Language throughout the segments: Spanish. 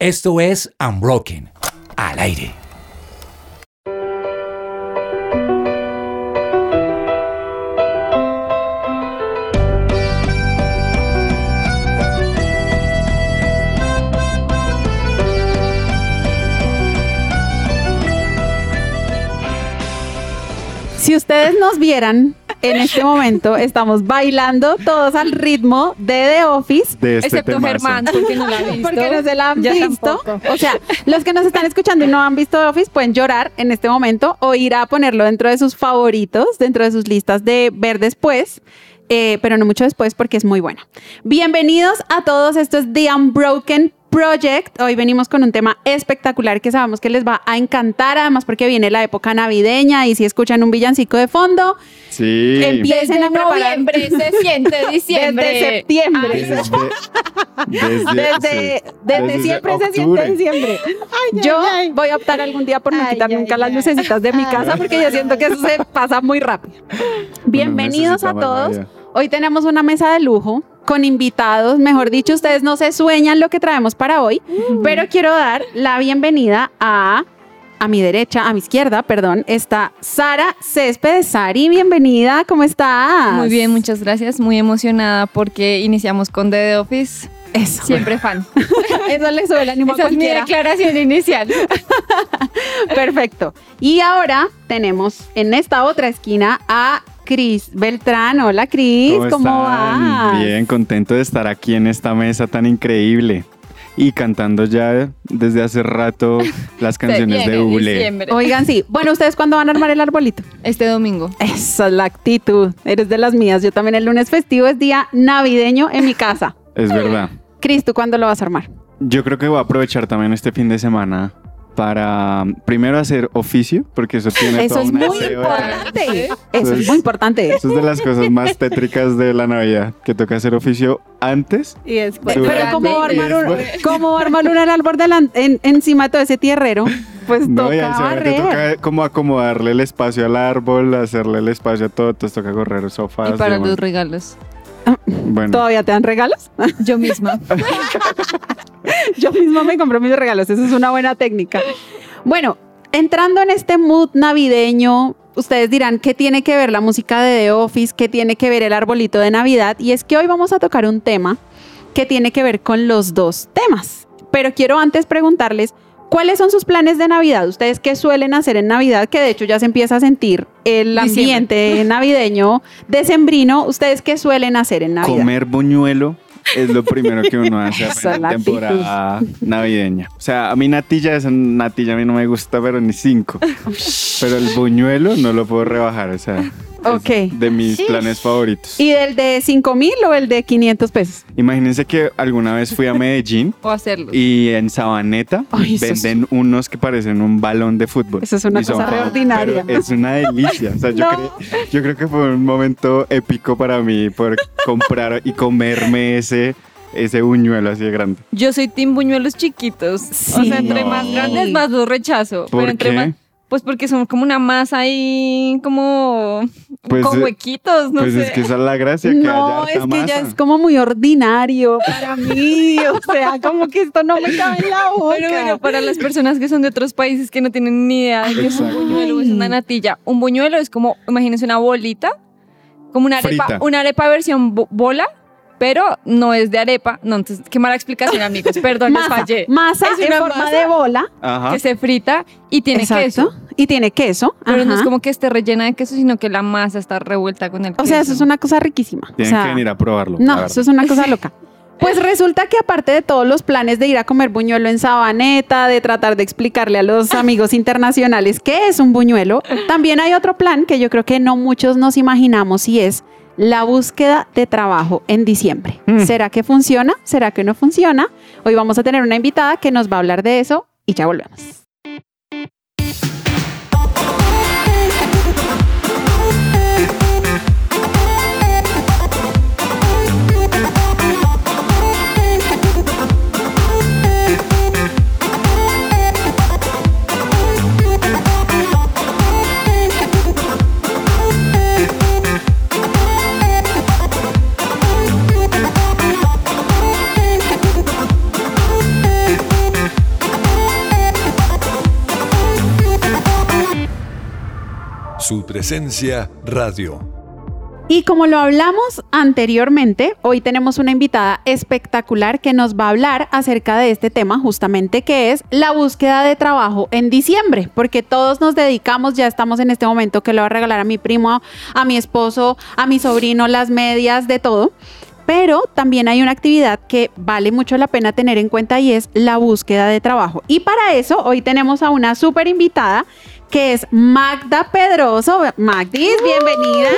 Esto es Unbroken, al aire. Si ustedes nos vieran en este momento, estamos bailando todos al ritmo de The Office. De este Excepto temazo. Germán, porque no la ha visto. Porque no se la han Yo visto. tampoco. O sea, los que nos están escuchando y no han visto The Office pueden llorar en este momento o ir a ponerlo dentro de sus favoritos, dentro de sus listas de ver después. eh, pero no mucho después porque es muy buena. Bienvenidos a todos. Esto es The Unbroken Project. Hoy venimos con un tema espectacular que sabemos que les va a encantar, además porque viene la época navideña y si escuchan un villancico de fondo, Sí. empiecen a preparar. noviembre se siente diciembre. Desde septiembre. Desde, desde, Desde, desde siempre se siente diciembre. yo voy a optar algún día por no quitar ay, nunca las lucecitas de mi casa porque yo siento que eso se pasa muy rápido. Bienvenidos a todos. Hoy tenemos una mesa de lujo con invitados. Mejor dicho, ustedes no se sueñan lo que traemos para hoy, pero quiero dar la bienvenida a a mi derecha, a mi izquierda, perdón, está Sara Céspedes. Sari, bienvenida, ¿cómo estás? Muy bien, muchas gracias. Muy emocionada porque iniciamos con The Office. Eso. Siempre fan. Eso le sube el ánimo a Esa es mi cualquiera. declaración inicial. Perfecto. Y ahora tenemos en esta otra esquina a Cris Beltrán. Hola Cris, ¿cómo, están? vas? Bien, contento de estar aquí en esta mesa tan increíble. Y cantando ya desde hace rato las canciones de Ule. Oigan, sí. Bueno, ¿ustedes cuándo van a armar el arbolito? Este domingo. Esa es la actitud. Eres de las mías. Yo también el lunes festivo es día navideño en mi casa. Es verdad. Cris, ¿tú cuándo lo vas a armar? Yo creo que voy a aprovechar también este fin de semana para primero hacer oficio, porque eso tiene Eso todo es un muy importante. Eso es muy importante. Eso es de las cosas más tétricas de la Navidad, que toca hacer oficio antes. Y después. Pero Pero ¿cómo va a armar, un, Después- ¿cómo va a armar el árbol delan- en- encima de todo ese tierrero? Pues No, y toca que barrer. toca como acomodarle el espacio al árbol, hacerle el espacio a todo, entonces toca correr sofás. Y para los regalos. Bueno, ¿Todavía te dan regalos? Yo misma. Yo misma me compro mis regalos, eso es una buena técnica. Bueno, entrando en este mood navideño, ustedes dirán qué tiene que ver la música de The Office, qué tiene que ver el arbolito de Navidad, y es que hoy vamos a tocar un tema que tiene que ver con los dos temas. Pero quiero antes preguntarles, ¿cuáles son sus planes de Navidad? ¿Ustedes qué suelen hacer en Navidad? Que de hecho ya se empieza a sentir el Diciembre. ambiente navideño decembrino. ¿Ustedes qué suelen hacer en Navidad? comer buñuelo es lo primero que uno hace en la temporada navideña. O sea, a mí natilla, esa natilla a mí no me gusta, pero ni cinco. Pero el buñuelo no lo puedo rebajar, o sea, Ok. de mis planes favoritos. ¿Y del de 5 mil o el de 500 pesos? Imagínense que alguna vez fui a Medellín O hacerlo. y en Sabaneta Ay, eso es- venden unos que parecen un balón de fútbol. Eso es una Y son cosa reordinaria. pero Es una delicia. O sea, yo, No. creo, yo creo que fue un momento épico para mí por comprar y comerme ese, ese buñuelo así de grande. Yo soy team buñuelos chiquitos. o Sí. sea, entre No. más grandes, más los rechazo. ¿Por Pero entre qué? más. Pues porque son como una masa ahí, como. Pues, con eh, huequitos, no pues sé. es que esa es la gracia, que No, haya es que ya masa. es como muy ordinario para mí. O sea, como que esto no me cabe en la boca. Pero bueno, para las personas que son de otros países que no tienen ni idea de qué es un buñuelo es una natilla. Un buñuelo es como, imagínense una bolita, como una arepa, Frita. una arepa versión bo- bola, pero no es de arepa. No, entonces, qué mala explicación, amigos. Perdón, les fallé. masa Es en una forma masa de bola. Ajá. Que se frita y tiene Exacto. queso. Y tiene queso. Pero no es ajá. como que esté rellena de queso, sino que la masa está revuelta con el queso. O sea, eso es una cosa riquísima. O Tienen sea, que venir a probarlo. No, eso es una cosa loca. Pues resulta que aparte de todos los planes de ir a comer buñuelo en Sabaneta, de tratar de explicarle a los amigos internacionales qué es un buñuelo, también hay otro plan que yo creo que no muchos nos imaginamos y es la búsqueda de trabajo en diciembre. Mm. ¿Será que funciona? ¿Será que no funciona? Hoy vamos a tener una invitada que nos va a hablar de eso y ya volvemos. Su presencia radio. Y como lo hablamos anteriormente, hoy tenemos una invitada espectacular que nos va a hablar acerca de este tema justamente que es la búsqueda de trabajo en diciembre, porque todos nos dedicamos, ya estamos en este momento que le voy a regalar a mi primo, a mi esposo, a mi sobrino, las medias, de todo. Pero también hay una actividad que vale mucho la pena tener en cuenta y es la búsqueda de trabajo. Y para eso hoy tenemos a una súper invitada que es Magda Pedroso. Magdis, bienvenida.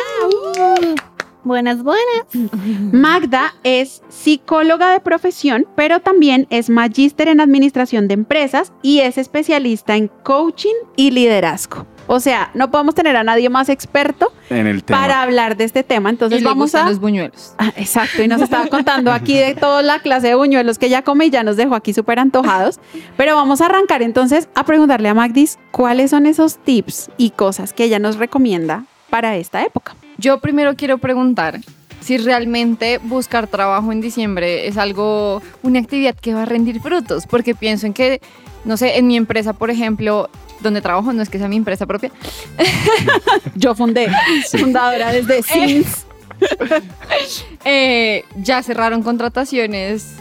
Buenas, buenas. Magda es psicóloga de profesión, pero también es magíster en administración de empresas y es especialista en coaching y liderazgo. O sea, no podemos tener a nadie más experto En el tema. para hablar de este tema. Entonces y le vamos a... los buñuelos. Ah, exacto, y nos estaba contando aquí de toda la clase de buñuelos que ella come y ya nos dejó aquí súper antojados. Pero vamos a arrancar entonces a preguntarle a Magdis cuáles son esos tips y cosas que ella nos recomienda para esta época. Yo primero quiero preguntar si realmente buscar trabajo en diciembre es algo, una actividad que va a rendir frutos, porque pienso en que, no sé, en mi empresa, por ejemplo, donde trabajo, no es que sea mi empresa propia, Yo fundé, fundadora desde Sims. eh, ya cerraron contrataciones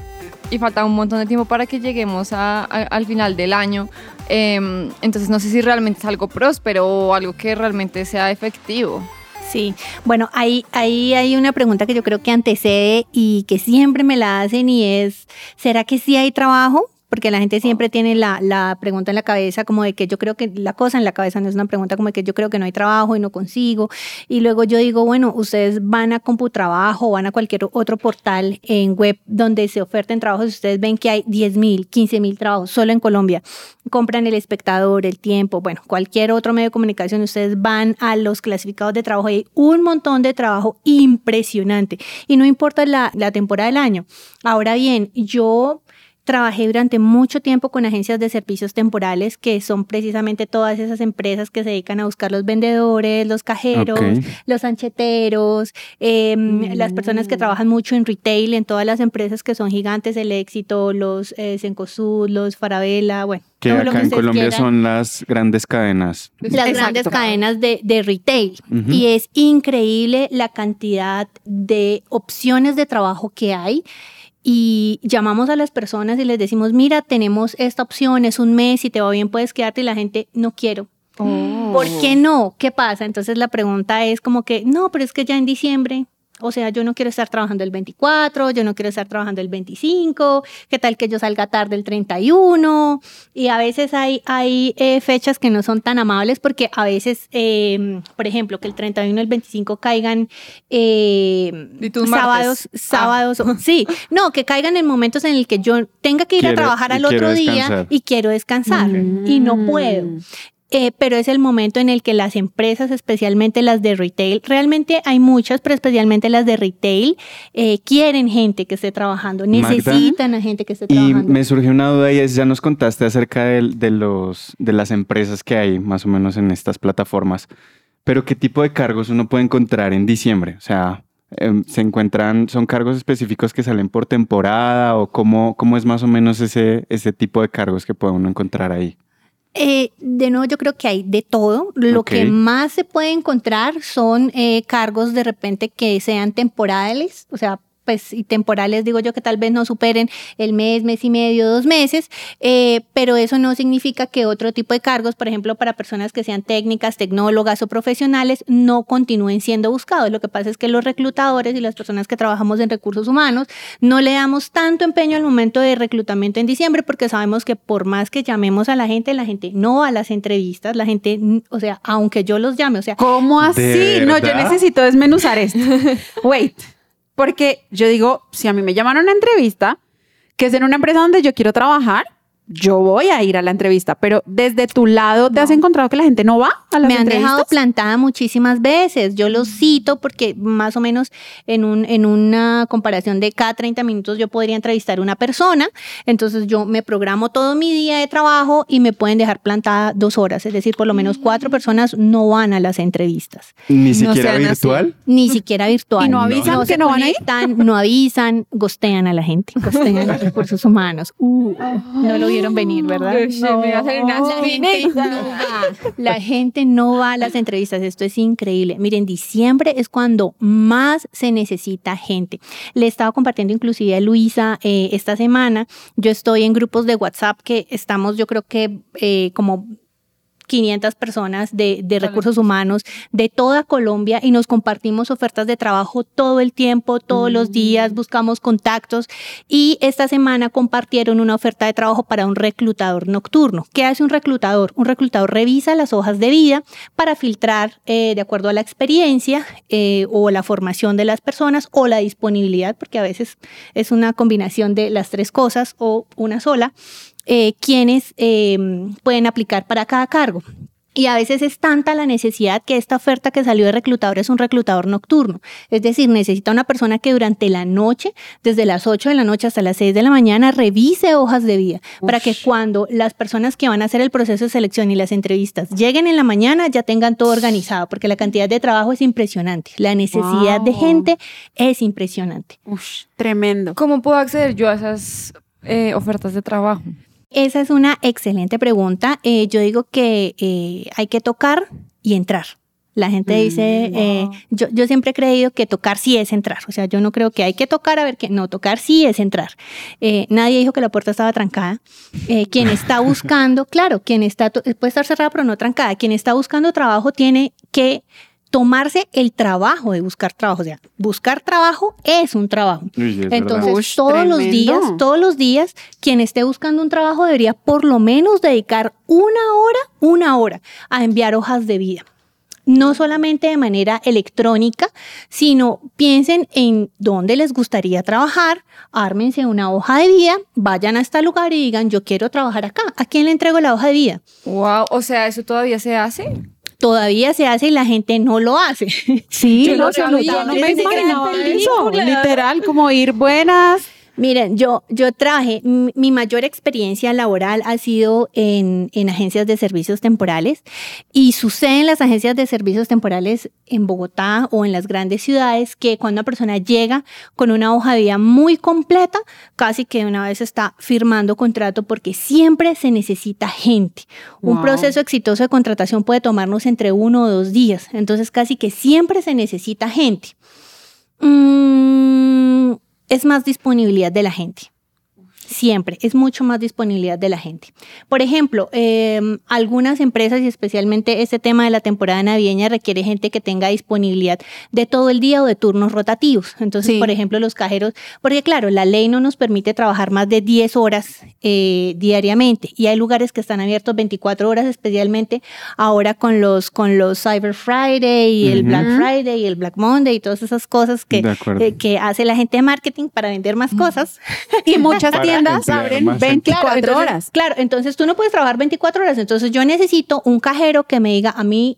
y falta un montón de tiempo para que lleguemos a- a- al final del año. Em, entonces no sé si realmente es algo próspero o algo que realmente sea efectivo. Sí, bueno, ahí, ahí hay una pregunta que yo creo que antecede y que siempre me la hacen y es, ¿será que sí hay trabajo? Porque la gente siempre tiene la, la pregunta en la cabeza como de que yo creo que la cosa en la cabeza no es una pregunta como de que yo creo que no hay trabajo y no consigo. Y luego yo digo, bueno, ustedes van a CompuTrabajo van a cualquier otro portal en web donde se oferten trabajos y ustedes ven que hay 10 mil, 15 mil trabajos solo en Colombia. Compran el espectador, el tiempo, bueno, cualquier otro medio de comunicación, ustedes van a los clasificados de trabajo y hay un montón de trabajo impresionante. Y no importa la, la temporada del año. Ahora bien, yo Trabajé durante mucho tiempo con agencias de servicios temporales, que son precisamente todas esas empresas que se dedican a buscar los vendedores, los cajeros, los ancheteros, eh, las personas que trabajan mucho en retail, en todas las empresas que son gigantes, el éxito, los eh, Cencosud, los Farabella, bueno. Que acá en Colombia quieran son las grandes cadenas. las Exacto. grandes cadenas de, de retail. Y es increíble la cantidad de opciones de trabajo que hay. Y llamamos a las personas y les decimos, mira, tenemos esta opción, es un mes, si te va bien puedes quedarte y la gente, no quiero. ¿Por qué no? ¿Qué pasa? Entonces la pregunta es como que, no, pero es que ya en diciembre, o sea, yo no quiero estar trabajando el 24, yo no quiero estar trabajando el 25, ¿qué tal que yo salga tarde el 31? Y a veces hay, hay eh, fechas que no son tan amables porque a veces, eh, por ejemplo, que el 31 y el 25 caigan eh, ¿Y tú sábados, martes? sábados, o- sí, no, que caigan en momentos en el que yo tenga que ir Quiero- a trabajar al otro día y quiero descansar y no puedo. Eh, pero es el momento en el que las empresas, especialmente las de retail, realmente hay muchas, pero especialmente las de retail, eh, quieren gente que esté trabajando, Magda, necesitan a gente que esté Y trabajando. me surgió una duda y es, ya nos contaste acerca del- de, los, de las empresas que hay más o menos en estas plataformas, pero ¿qué tipo de cargos uno puede encontrar en diciembre? O sea, em, ¿se encuentran, son cargos específicos que salen por temporada o cómo, cómo es más o menos ese, ese tipo de cargos que puede uno encontrar ahí? Eh, de nuevo, yo creo que hay de todo. Lo que más se puede encontrar son eh, cargos de repente que sean temporales, o sea, pues y temporales digo yo que tal vez no superen el mes, mes y medio, dos meses, eh, pero eso no significa que otro tipo de cargos, por ejemplo, para personas que sean técnicas, tecnólogas o profesionales, no continúen siendo buscados. Lo que pasa es que los reclutadores y las personas que trabajamos en recursos humanos no le damos tanto empeño al momento de reclutamiento en diciembre porque sabemos que por más que llamemos a la gente, la gente no va a las entrevistas, la gente, o sea, aunque yo los llame, o sea, ¿Cómo así? ¿De No, yo necesito desmenuzar esto. Wait, porque yo digo, si a mí me llaman a una entrevista, que es en una empresa donde yo quiero trabajar, yo voy a ir a la entrevista, pero desde tu lado te has encontrado que la gente no va a las me han entrevistas. dejado plantada muchísimas veces. Yo los cito porque más o menos en, un, en una comparación de cada 30 minutos yo podría entrevistar a una persona. Entonces yo me programo todo mi día de trabajo y me pueden dejar plantada dos horas. Es decir, por lo menos cuatro personas no van a las entrevistas. ¿Ni siquiera así. virtual? Ni siquiera virtual. ¿Y no avisan que se no van a ir? No avisan, gostean a la gente, gostean a recursos humanos. Uh, no lo vieron venir, ¿verdad? Una La gente no va. La gente no va a las entrevistas. Esto es increíble. Miren, diciembre es cuando más se necesita gente. Le estaba compartiendo inclusive a Luisa eh, esta semana. Yo estoy en grupos de WhatsApp que estamos, yo creo que eh, como 500 personas de, de recursos humanos de toda Colombia y nos compartimos ofertas de trabajo todo el tiempo, todos los días, buscamos contactos y esta semana compartieron una oferta de trabajo para un reclutador nocturno. ¿Qué hace un reclutador? Un reclutador revisa las hojas de vida para filtrar eh, de acuerdo a la experiencia eh, o la formación de las personas o la disponibilidad, porque a veces es una combinación de las tres cosas o una sola eh, quienes eh, pueden aplicar para cada cargo. Y a veces es tanta la necesidad que esta oferta que salió de reclutador es un reclutador nocturno. Es decir, necesita una persona que durante la noche, desde las 8 de la noche hasta las 6 de la mañana, revise hojas de vida para que cuando las personas que van a hacer el proceso de selección y las entrevistas lleguen en la mañana ya tengan todo organizado, porque la cantidad de trabajo es impresionante. La necesidad de Wow. gente es impresionante. Ush, tremendo. ¿Cómo puedo acceder yo a esas eh, ofertas de trabajo? Esa es una excelente pregunta. Eh, yo digo que eh, hay que tocar y entrar. La gente Mm, dice, eh, yo, yo siempre he creído que tocar sí es entrar. O sea, yo no creo que hay que tocar a ver qué. No, tocar sí es entrar. Eh, nadie dijo que la puerta estaba trancada. Eh, quien está buscando, claro, quien está, puede estar cerrada pero no trancada. Quien está buscando trabajo tiene que tomarse el trabajo de buscar trabajo. O sea, buscar trabajo es un trabajo. Es. Entonces, todos los días, todos los días, quien esté buscando un trabajo debería por lo menos dedicar una hora, una hora a enviar hojas de vida. No solamente de manera electrónica, sino piensen en dónde les gustaría trabajar, ármense una hoja de vida, vayan a este lugar y digan, yo quiero trabajar acá. ¿A quién le entrego la hoja de vida? Wow, o sea, ¿eso todavía se hace? Todavía se hace y la gente no lo hace. Sí, Yo no, no no, no me eso. Literal, como ir buenas. Miren, yo, yo trabajé, mi, mayor experiencia laboral ha sido en, en agencias de servicios temporales y sucede en las agencias de servicios temporales en Bogotá o en las grandes ciudades que cuando una persona llega con una hoja de vida muy completa, casi que una vez está firmando contrato porque siempre se necesita gente. Un proceso exitoso de contratación puede tomarnos entre uno o dos días, entonces casi que siempre se necesita gente. Mm, es más disponibilidad de la gente. Siempre, es mucho más disponibilidad de la gente. Por ejemplo, eh, algunas empresas y especialmente este tema de la temporada navideña requiere gente que tenga disponibilidad de todo el día o de turnos rotativos. Entonces, Sí. por ejemplo, los cajeros, porque claro, la ley no nos permite trabajar más de 10 horas eh, diariamente y hay lugares que están abiertos 24 horas, especialmente ahora con los, con los Cyber Friday y el. Black Friday y el Black Monday y todas esas cosas que, eh, que hace la gente de marketing para vender más cosas. Y muchas tiendas abren más 24 Claro, entonces- horas. Claro, entonces tú no puedes trabajar 24 horas. Entonces yo necesito un cajero que me diga a mí,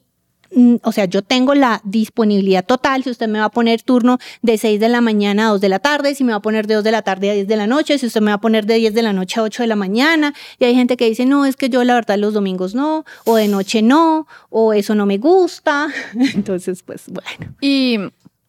mm, o sea, yo tengo la disponibilidad total. Si usted me va a poner turno de 6 de la mañana a 2 de la tarde, si me va a poner de 2 de la tarde a 10 de la noche, si usted me va a poner de 10 de la noche a 8 de la mañana. Y hay gente que dice, no, es que yo la verdad los domingos no, o de noche no, o eso no me gusta. Entonces, pues bueno. Y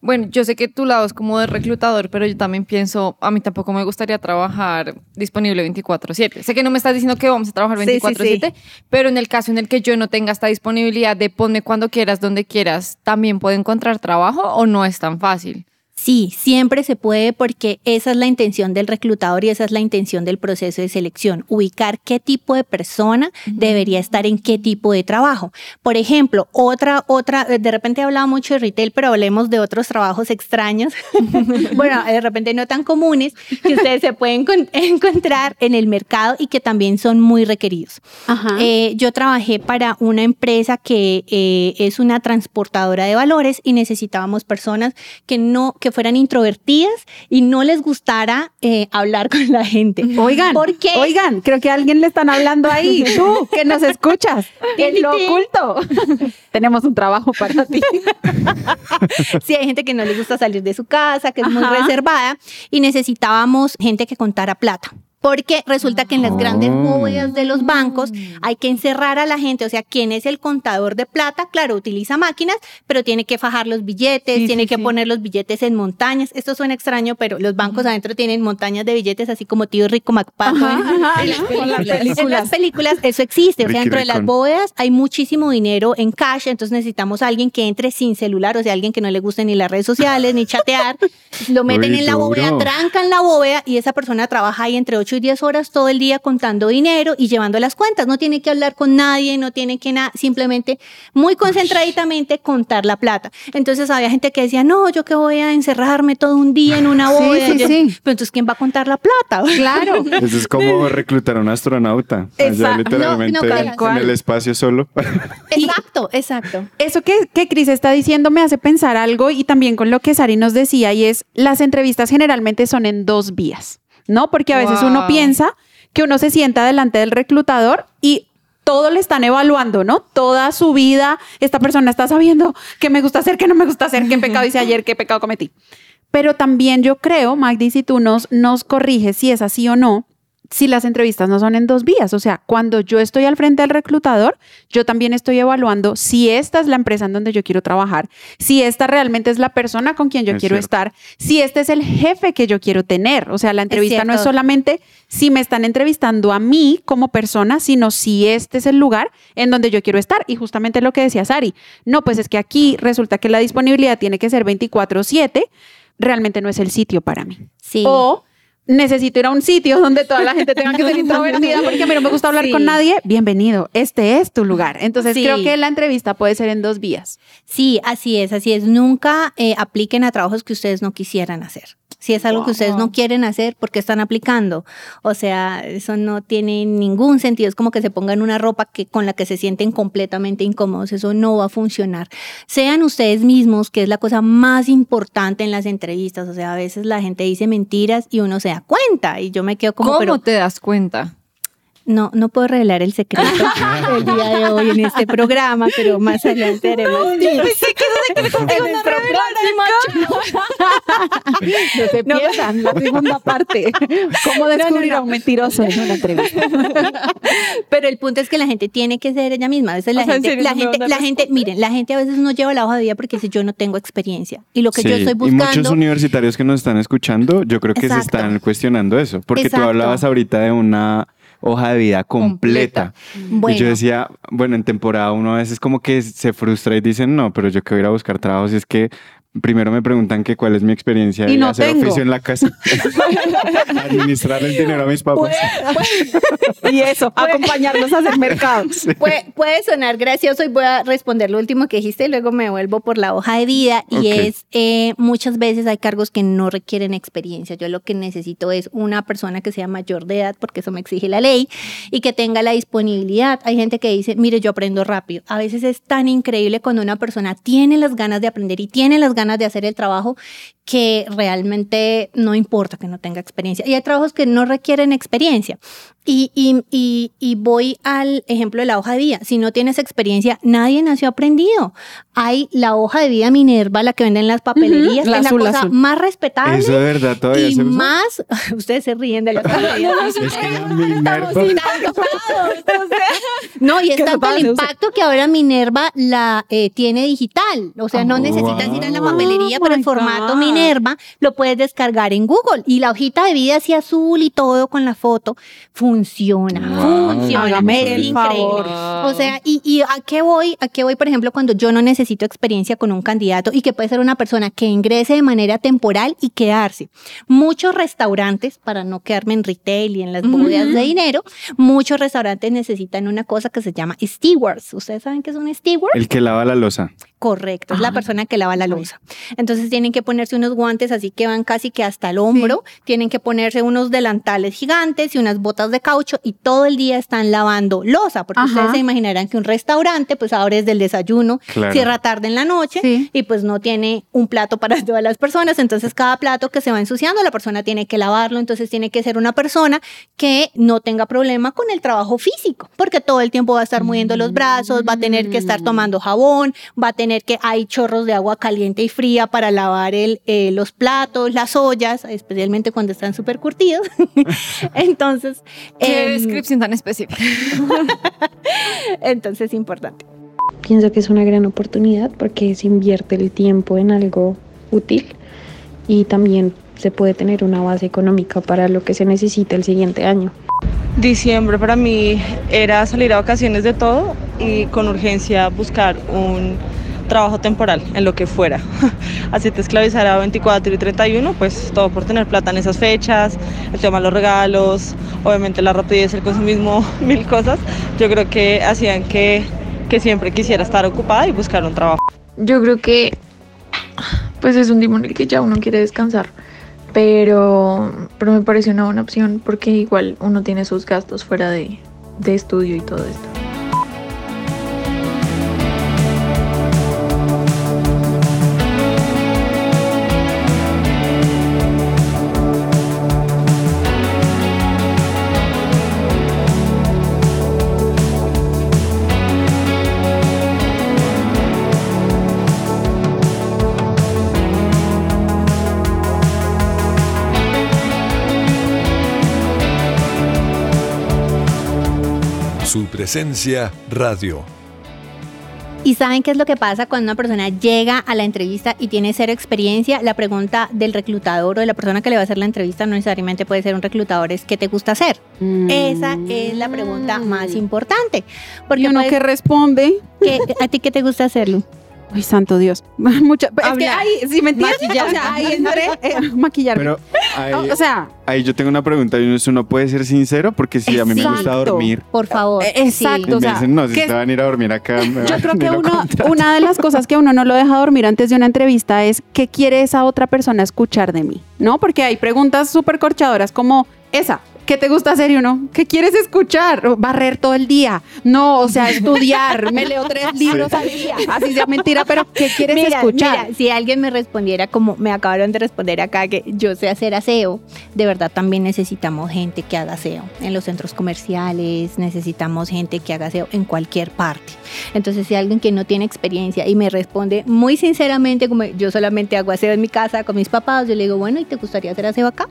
bueno, yo sé que tu lado es como de reclutador, pero yo también pienso, a mí tampoco me gustaría trabajar disponible 24/7. Sé que no me estás diciendo que vamos a trabajar Sí, sí, 24/7, pero en el caso en el que yo no tenga esta disponibilidad de ponme cuando quieras, donde quieras, ¿también puedo encontrar trabajo o no es tan fácil? Sí, siempre se puede porque esa es la intención del reclutador y esa es la intención del proceso de selección, ubicar qué tipo de persona debería estar en qué tipo de trabajo. Por ejemplo, otra, otra, de repente he hablado mucho de retail, pero hablemos de otros trabajos extraños, bueno, de repente no tan comunes, que ustedes se pueden con- encontrar en el mercado y que también son muy requeridos. Ajá. Eh, yo trabajé para una empresa que eh, es una transportadora de valores y necesitábamos personas que no, que fueran introvertidas y no les gustara eh, hablar con la gente. Oigan, ¿Por qué? oigan, creo que a alguien le están hablando ahí. Tú, que nos escuchas. En lo oculto. Tenemos un trabajo para ti. Sí, hay gente que no le gusta salir de su casa, que es muy Ajá. reservada y necesitábamos gente que contara plata. Porque resulta que en las grandes Oh. bóvedas de los bancos hay que encerrar a la gente, o sea, quien es el contador de plata, claro, utiliza máquinas, pero tiene que fajar los billetes, Sí, tiene sí, que sí. poner los billetes en montañas. Esto suena extraño, pero los bancos adentro tienen montañas de billetes, así como tío Rico. Ajá, ajá, en, las películas. En las películas. películas eso existe, o sea, dentro de las bóvedas hay muchísimo dinero en cash, entonces necesitamos a alguien que entre sin celular, o sea, alguien que no le guste ni las redes sociales, ni chatear, lo meten Uy, en la duro. bóveda, trancan la bóveda y esa persona trabaja ahí entre 8 y 10 horas todo el día contando dinero y llevando las cuentas, no tiene que hablar con nadie, no tiene que nada, simplemente muy concentraditamente contar la plata. Entonces había gente que decía, no, yo que voy a encerrarme todo un día en una Sí, bóveda. sí, Y yo, sí. Pero entonces, ¿quién va a contar la plata? Claro. Eso es como reclutar a un astronauta. Allá Exacto. literalmente No, no en el espacio solo. Exacto, exacto. Eso que, que Cris está diciendo me hace pensar algo y también con lo que Sari nos decía y es las entrevistas generalmente son en dos vías, ¿no? Porque a veces uno piensa que uno se sienta delante del reclutador y todo le están evaluando, ¿no? Toda su vida, esta persona está sabiendo qué me gusta hacer, qué no me gusta hacer, qué pecado hice ayer, qué pecado cometí. Pero también yo creo, Magdi, si tú nos, nos corriges si es así o no, si las entrevistas no son en dos vías. O sea, cuando yo estoy al frente del reclutador, yo también estoy evaluando si esta es la empresa en donde yo quiero trabajar, si esta realmente es la persona con quien yo Es quiero cierto. estar, si este es el jefe que yo quiero tener. O sea, la entrevista no es solamente si me están entrevistando a mí como persona, sino si este es el lugar en donde yo quiero estar. Y justamente lo que decía Sari, no, pues es que aquí resulta que la disponibilidad tiene que ser 24/7, realmente no es el sitio para mí. Sí. O necesito ir a un sitio donde toda la gente tenga que ser introvertida porque a mí no me gusta hablar Sí. con nadie. Bienvenido, este es tu lugar. Entonces Sí. creo que la entrevista puede ser en dos vías. Sí, así es, así es. Nunca eh, apliquen a trabajos que ustedes no quisieran hacer. Si es algo que ustedes no quieren hacer, ¿por qué están aplicando? O sea, eso no tiene ningún sentido. Es como que se pongan una ropa que, con la que se sienten completamente incómodos. Eso no va a funcionar. Sean ustedes mismos, que es la cosa más importante en las entrevistas. O sea, a veces la gente dice mentiras y uno se da cuenta. Y yo me quedo como, ¿Cómo pero te das cuenta? No, no puedo revelar el secreto el día de hoy en este programa, pero más adelante haremos tips. En nuestro próximo No se pierdan la segunda parte. ¿Cómo descubrir no. a un mentiroso en una entrevista? Pero el punto es que la gente tiene que ser ella misma. A veces la O sea, ¿en gente, serio la no gente, la gente, miren, la gente a veces no lleva la hoja de vida porque dice yo no tengo experiencia. Y lo que yo Sí, estoy Y muchos buscando. universitarios que nos están escuchando, yo creo que Exacto. se están cuestionando eso. Porque tú Exacto. hablabas ahorita de una hoja de vida completa. Bueno. Y yo decía, bueno, en temporada uno a veces como que se frustra y dicen, no, pero yo que voy a ir a buscar trabajo si es que primero me preguntan que cuál es mi experiencia Y de no hacer tengo. oficio en la casa. Administrarle el dinero a mis papás. y eso, acompañarlos a hacer mercado. Puede, puede sonar gracioso y voy a responder lo último que dijiste y luego me vuelvo por la hoja de vida y es eh, muchas veces hay cargos que no requieren experiencia. Yo lo que necesito es una persona que sea mayor de edad porque eso me exige la ley y que tenga la disponibilidad. Hay gente que dice, mire, yo aprendo rápido. A veces es tan increíble cuando una persona tiene las ganas de aprender y tiene las ganas de hacer el trabajo que realmente no importa que no tenga experiencia. Y hay trabajos que no requieren experiencia. Y, y, y, y voy al ejemplo de la hoja de vida. Si no tienes experiencia, nadie nació aprendido. Hay la hoja de vida Minerva, la que venden en las papelerías, Ujú, la es la azul, cosa azul. más respetable. Eso de verdad todavía y usa. más, ustedes se ríen de la hoja de vida. Es que Minerva. No, y es Que tanto el impacto que ahora Minerva la eh, tiene digital. O sea, no Oh, necesitas ir a la wow. Papelería, Oh, pero el formato God. Minerva lo puedes descargar en Google. Y la hojita de vida así azul y todo con la foto funciona. Wow. Funciona. Hágame es el increíble. favor. O sea, y, y a qué voy, a qué voy, por ejemplo, cuando yo no necesito experiencia con un candidato y que puede ser una persona que ingrese de manera temporal y quedarse. Muchos restaurantes, para no quedarme en retail y en las bóvedas de dinero, muchos restaurantes necesitan una cosa que se llama stewards. ¿Ustedes saben qué es un steward? El que lava la losa. Correcto, es la persona que lava la losa. Entonces tienen que ponerse unos guantes así que van casi que hasta el hombro, tienen que ponerse unos delantales gigantes y unas botas de caucho y todo el día están lavando losa, porque Ajá. ustedes se imaginarán que un restaurante pues ahora es del desayuno, Claro. cierra tarde en la noche Sí. y pues no tiene un plato para todas las personas, entonces cada plato que se va ensuciando la persona tiene que lavarlo, entonces tiene que ser una persona que no tenga problema con el trabajo físico, porque todo el tiempo va a estar moviendo los brazos, va a tener que estar tomando jabón, va a tener tener que hay chorros de agua caliente y fría para lavar el, eh, los platos, las ollas, especialmente cuando están súper curtidos. Entonces, Qué em, descripción tan específica. entonces es importante. Pienso que es una gran oportunidad porque se invierte el tiempo en algo útil y también se puede tener una base económica para lo que se necesita el siguiente año. Diciembre para mí era salir a vacaciones de todo y con urgencia buscar un trabajo temporal en lo que fuera. Así te esclavizará 24 y 31, pues todo por tener plata en esas fechas, el tema de los regalos, obviamente la rapidez, el consumismo, mil cosas. Yo creo que hacían que, que siempre quisiera estar ocupada y buscar un trabajo. Yo creo que pues es un tiempo en el que ya uno quiere descansar, pero, pero me parece una buena opción porque igual uno tiene sus gastos fuera de, de estudio y todo esto. Presencia radio. ¿Y saben qué es lo que pasa cuando una persona llega a la entrevista y tiene cero experiencia? La pregunta del reclutador o de la persona que le va a hacer la entrevista no necesariamente puede ser un reclutador, es ¿qué te gusta hacer? Esa es la pregunta más importante. Porque Mm. y uno puedes- que responde, ¿qué- ¿A ti qué te gusta hacerlo? Ay, santo Dios. Mucha, es que ahí, si me entiendes, o sea, ahí entré, eh, maquillarme. Pero ahí, o sea, ahí yo tengo una pregunta. y Uno puede ser sincero porque si a mí me gusta Exacto. dormir. Por favor. Eh, exacto. Y o me sea, dicen, no, si que- se van a ir a dormir acá. me Yo van- creo que uno, una de las cosas que uno no lo deja dormir antes de una entrevista es qué quiere esa otra persona escuchar de mí, ¿no? Porque hay preguntas súper corchadoras como esa. ¿Qué te gusta hacer y uno? ¿Qué quieres escuchar? Barrer todo el día. No, o sea, estudiar. Me leo tres libros al día. Así sea mentira, pero ¿qué quieres Mira, escuchar? mira, si alguien me respondiera como me acabaron de responder acá que yo sé hacer aseo, de verdad también necesitamos gente que haga aseo. En los centros comerciales necesitamos gente que haga aseo en cualquier parte. Entonces, si alguien que no tiene experiencia y me responde muy sinceramente como yo solamente hago aseo en mi casa con mis papás, yo le digo, bueno, ¿y te gustaría hacer aseo acá?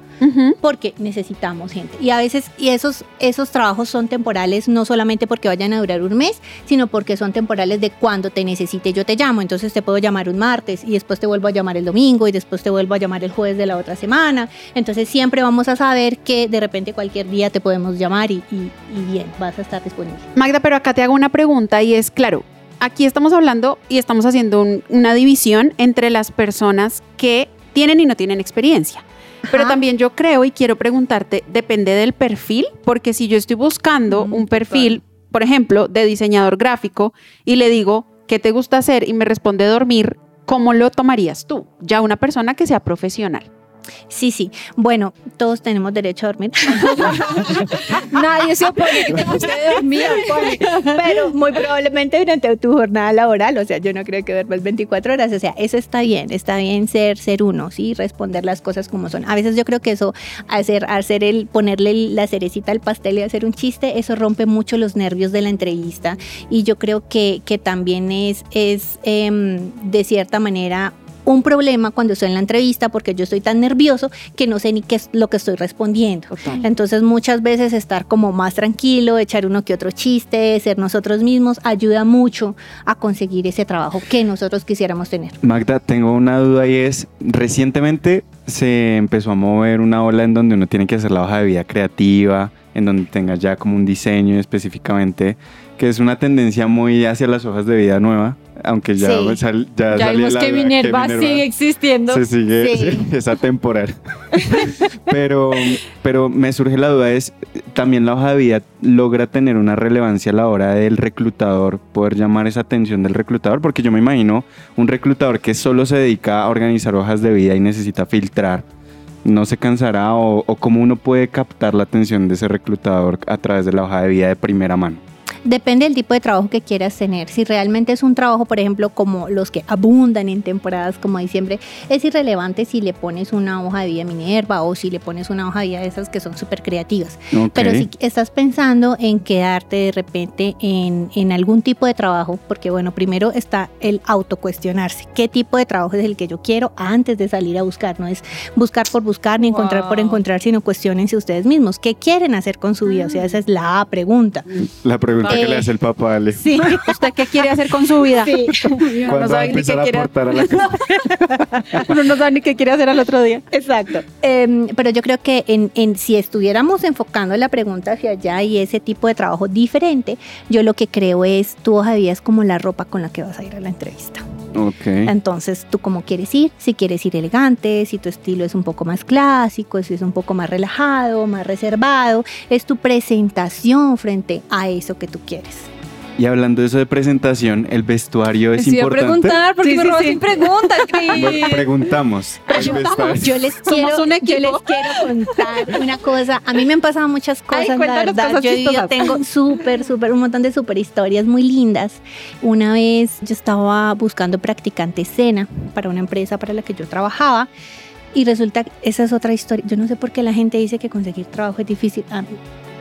Porque necesitamos gente. Y a veces, y esos, esos trabajos son temporales, no solamente porque vayan a durar un mes, sino porque son temporales de cuando te necesite, yo te llamo. Entonces te puedo llamar un martes y después te vuelvo a llamar el domingo y después te vuelvo a llamar el jueves de la otra semana. Entonces siempre vamos a saber que de repente cualquier día te podemos llamar y, y- y bien, vas a estar disponible. Magda, pero acá te hago una pregunta y es, claro, aquí estamos hablando y estamos haciendo un- una división entre las personas que tienen y no tienen experiencia. Pero también yo creo y quiero preguntarte, depende del perfil, porque si yo estoy buscando Mm, un perfil, por ejemplo, de diseñador gráfico y le digo, ¿qué te gusta hacer? Y me responde dormir, ¿cómo lo tomarías tú? Ya una persona que sea profesional. Sí, sí. Bueno, todos tenemos derecho a dormir. Nadie se opone que te guste dormir. Pero muy probablemente durante tu jornada laboral, o sea, yo no creo que duermas 24 horas, o sea, eso está bien, está bien ser ser uno, sí, responder las cosas como son. A veces yo creo que eso hacer hacer el ponerle la cerecita al pastel y hacer un chiste, eso rompe mucho los nervios de la entrevista y yo creo que, que también es es em, de cierta manera un problema cuando estoy en la entrevista porque yo estoy tan nervioso que no sé ni qué es lo que estoy respondiendo. Entonces muchas veces estar como más tranquilo, echar uno que otro chiste, ser nosotros mismos, ayuda mucho a conseguir ese trabajo que nosotros quisiéramos tener. Magda, tengo una duda y es, recientemente se empezó a mover una ola en donde uno tiene que hacer la hoja de vida creativa, en donde tenga ya como un diseño específicamente, que es una tendencia muy hacia las hojas de vida nueva, aunque ya, Sí. sal- ya, Ya salió vimos la- que Minerva sigue existiendo. se sigue Sí. esa temporal. pero, pero me surge la duda es, también la hoja de vida logra tener una relevancia a la hora del reclutador, poder llamar esa atención del reclutador, porque yo me imagino un reclutador que solo se dedica a organizar hojas de vida y necesita filtrar. ¿No se cansará o, o cómo uno puede captar la atención de ese reclutador a través de la hoja de vida de primera mano? Depende del tipo de trabajo que quieras tener. Si realmente es un trabajo, por ejemplo, como los que abundan en temporadas como diciembre, es irrelevante si le pones una hoja de vida Minerva o si le pones una hoja de vida de esas que son súper creativas. Pero si estás pensando en quedarte de repente en, en algún tipo de trabajo, porque bueno, primero está el autocuestionarse. ¿Qué tipo de trabajo es el que yo quiero antes de salir a buscar? No es buscar por buscar ni encontrar por encontrar, sino cuestionense ustedes mismos. ¿Qué quieren hacer con su vida? O sea, esa es la pregunta. La pregunta que Eh, le hace el papá Ale. Sí. ¿Usted qué quiere hacer con su vida? Sí. Uno ¿Cuándo no sabe ni qué quiere casa? Uno no sabe ni qué quiere hacer al otro día. Exacto. Em, pero yo creo que en, en- si estuviéramos enfocando la pregunta hacia allá y ese tipo de trabajo diferente, yo lo que creo es tu hoja de vida es como la ropa con la que vas a ir a la entrevista. Ok. Entonces, tú cómo quieres ir, si quieres ir elegante, si tu estilo es un poco más clásico, si es un poco más relajado, más reservado, es tu presentación frente a eso que tú quieres. Y hablando de eso de presentación, el vestuario es Les iba a importante. preguntar porque Sí, me sí, robas sí. sin pregunta, Cris. Bueno, preguntamos. El vestuario. Yo les Somos quiero, un yo les quiero contar una cosa. A mí me han pasado muchas cosas, la cuéntanos verdad. cosas yo, yo chistosas. tengo súper, súper, un montón de súper historias muy lindas. Una vez yo estaba buscando practicante escena para una empresa para la que yo trabajaba. Y resulta que esa es otra historia. Yo no sé por qué la gente dice que conseguir trabajo es difícil. A mí-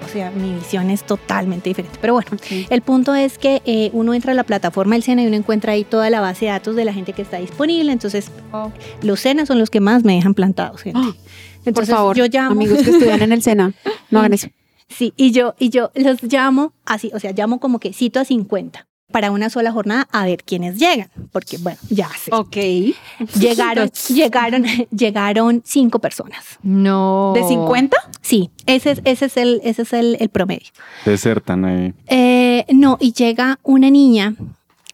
o sea, mi visión es totalmente diferente. Pero bueno, el punto es que eh, uno entra a la plataforma del SENA y uno encuentra ahí toda la base de datos de la gente que está disponible. Entonces, Oh. los SENA son los que más me dejan plantados. gente. Por Entonces, favor, yo llamo. amigos que estudian en el SENA, no hagan eso. Sí, y yo, y yo los llamo así, o sea, llamo como que cito a 50 para una sola jornada a ver quiénes llegan, porque bueno, ya sé. Ok. Llegaron, llegaron, llegaron cinco personas. No. ¿De 50? Sí, ese es, ese es el, ese es el, el promedio. Desertan ahí. Eh, no, y llega una niña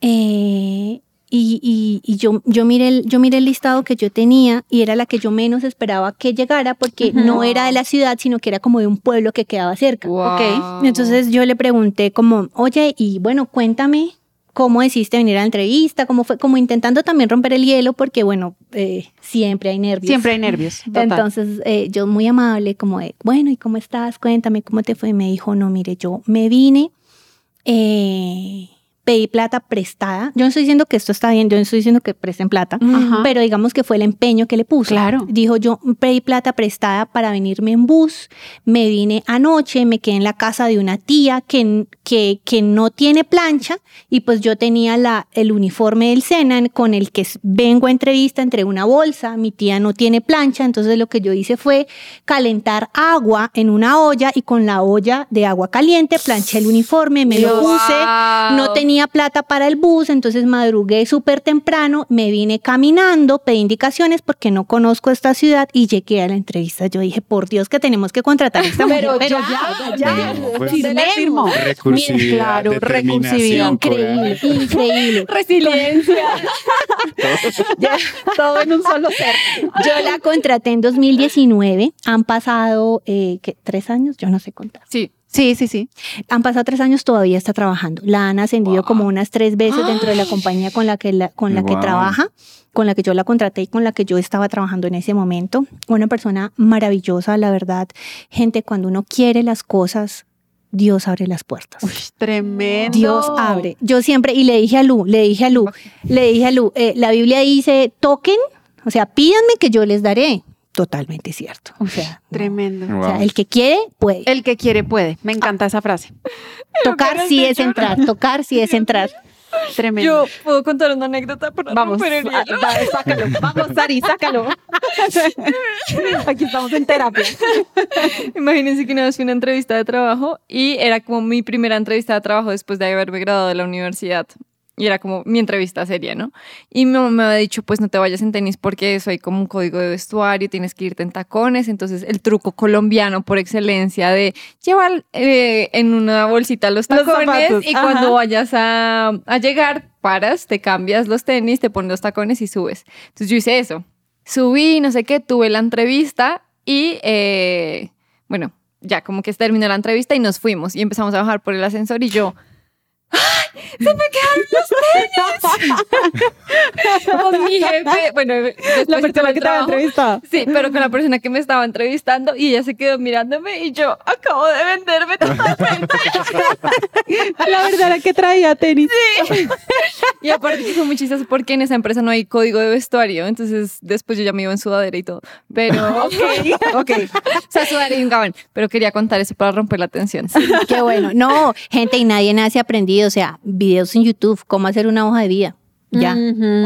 eh, y, y- y yo, yo, miré el, yo miré el listado que yo tenía y era la que yo menos esperaba que llegara porque no era de la ciudad, sino que era como de un pueblo que quedaba cerca. Wow. Entonces yo le pregunté como, oye, y bueno, cuéntame cómo decidiste venir a la entrevista, cómo fue, como intentando también romper el hielo porque bueno, eh, siempre hay nervios. Siempre hay nervios. total. Entonces, eh, yo muy amable, como de, bueno, ¿y cómo estás? Cuéntame cómo te fue. Y me dijo, no, mire, yo me vine, eh, pedí plata prestada. Yo no estoy diciendo que esto está bien, yo no estoy diciendo que presten plata, Ajá. pero digamos que fue el empeño que le puso. Claro. Dijo, yo pedí plata prestada para venirme en bus, me vine anoche, me quedé en la casa de una tía que, que, que no tiene plancha y pues yo tenía la, el uniforme del Sena con el que vengo a entrevista entre una bolsa, mi tía no tiene plancha, entonces lo que yo hice fue calentar agua en una olla y con la olla de agua caliente planché el uniforme, me lo puse, no tenía plata para el bus, entonces madrugué súper temprano, me vine caminando, pedí indicaciones porque no conozco esta ciudad y llegué a la entrevista. Yo dije, por Dios que tenemos que contratar a esta mujer. Pero ya, ya, No, pues, sí, le Recursividad, claro, recursividad. Increíble, increíble. Resiliencia. Ya, todo en un solo ser. Yo la contraté en 2019, han pasado, eh, ¿qué? ¿Tres años? Yo no sé contar. Sí. Sí, sí, sí. Han pasado tres años, todavía está trabajando. La han ascendido como unas tres veces dentro de la compañía con la que, la, con la que Wow. trabaja, con la que yo la contraté y con la que yo estaba trabajando en ese momento. Una persona maravillosa, la verdad. Gente, cuando uno quiere las cosas, Dios abre las puertas. Uy, tremendo. Dios abre. Yo siempre, y le dije a Lu, le dije a Lu, le dije a Lu, eh, la Biblia dice, toquen, o sea, pídanme que yo les daré. Totalmente cierto. O sea, no. Tremendo. O sea, el que quiere, puede. El que quiere puede. Me encanta esa frase. Tocar sí es entrar, tocar sí es entrar. Tremendo. Yo puedo contar una anécdota para Vamos, romper el a- sácalo. Vamos, Sari, sácalo. Aquí estamos en terapia. Imagínense que una vez fui a una entrevista de trabajo y era como mi primera entrevista de trabajo después de haberme graduado de la universidad. Y era como mi entrevista seria, ¿no? Y mi mamá me había dicho, pues no te vayas en tenis porque eso hay como un código de vestuario, tienes que irte en tacones. Entonces el truco colombiano por excelencia de llevar eh, en una bolsita los tacones y ajá. cuando vayas a, a llegar, paras, te cambias los tenis, te pones los tacones y subes. Entonces yo hice eso. Subí, no sé qué, tuve la entrevista y, eh, bueno, ya como que terminó la entrevista y nos fuimos y empezamos a bajar por el ascensor y yo, ¡ay! Con mi jefe, bueno, La persona que trabajo. entrevistado. Sí, pero con la persona que me estaba entrevistando y ella se quedó mirándome y yo acabo de venderme totalmente. La verdad era que traía tenis. Y aparte que fue muy porque en esa empresa no hay código de vestuario, entonces después yo ya me iba en sudadera y todo. Pero, ok. o sea, sudadera y un gabán. Pero quería contar eso para romper la tensión. Qué bueno. No, gente, y nadie nace aprendido. O sea, videos en YouTube, cómo hacer una hoja de vida. Ya.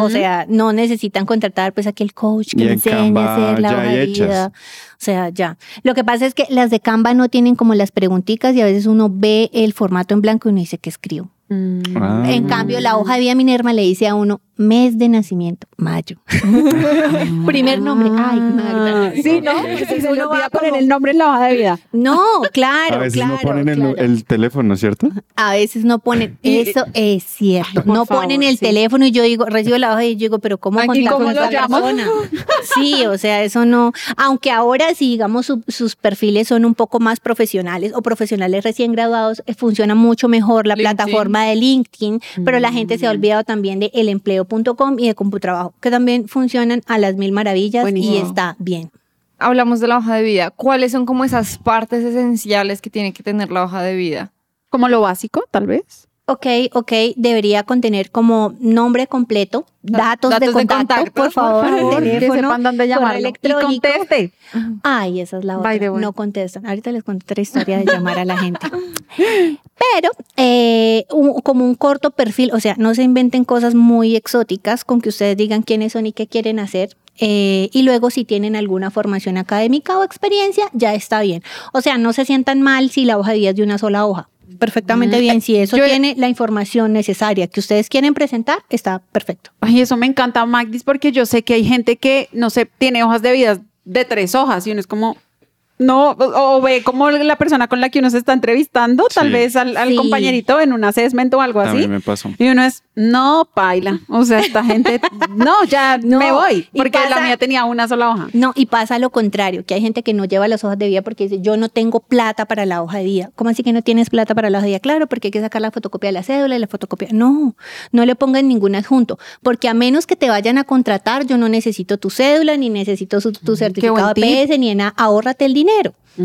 O sea, no necesitan contratar pues aquel coach que le en enseñe a hacer la hoja de vida. O sea, ya. Lo que pasa es que las de Canva no tienen como las preguntitas y a veces uno ve el formato en blanco y uno dice que escribo. Mm. Ah. En cambio, la hoja de vida Minerva le dice a uno mes de nacimiento, mayo. Primer nombre, ay, Magda. Ah, Sí, ¿no? Porque Se, uno le olvida va poner como- el nombre en la hoja de vida. No, claro, A veces claro. no ponen el, claro. el teléfono, ¿cierto? A veces no ponen, eso es cierto. por no favor, ponen el sí. teléfono y yo digo, recibo la hoja y yo digo, pero ¿cómo ¿A contacto cómo a lo esta llamo? persona? Sí, o sea, eso no. Aunque ahora sí, digamos, su- sus perfiles son un poco más profesionales o profesionales recién graduados, eh, funciona mucho mejor la LinkedIn. plataforma de LinkedIn, pero la gente se ha olvidado también de elempleo.com y de Computrabajo, que también funcionan a las mil maravillas y está bien. Hablamos de la hoja de vida. ¿Cuáles son como esas partes esenciales que tiene que tener la hoja de vida? Como lo básico, tal vez. Ok, ok, debería contener como nombre completo, datos, datos de, de contacto, por favor, que teléfono, sepan dónde. Y electrónico. conteste. Ay, esa es la otra. No contestan. Ahorita les conté otra historia de llamar a la gente. Pero eh, un- como un corto perfil, o sea, no se inventen cosas muy exóticas con que ustedes digan quiénes son y qué quieren hacer. eh, y luego si tienen alguna formación académica o experiencia, ya está bien. O sea, no se sientan mal si la hoja de vida es de una sola hoja. Perfectamente bien. Si eso Yo- tiene la información necesaria que ustedes quieren presentar, está perfecto. Ay, eso me encanta, Magdis, porque yo sé que hay gente que, no sé, tiene hojas de vida de tres hojas y uno es como, no, o, o ve como la persona con la que uno se está entrevistando, tal Sí. vez al, al Sí. compañerito en un assessment o algo A así. mí me pasó. Y uno es, no, paila. O sea, esta gente, no, ya No, me voy. Porque la mía tenía una sola hoja. No, y pasa lo contrario, que hay gente que no lleva las hojas de vida porque dice, yo no tengo plata para la hoja de vida. ¿Cómo así que no tienes plata para la hoja de vida? Claro, porque hay que sacar la fotocopia de la cédula y la fotocopia. No, no le pongan ningún adjunto, porque a menos que te vayan a contratar, yo no necesito tu cédula, ni necesito su- tu certificado de. PS, ni nada. Ahórrate el dinero,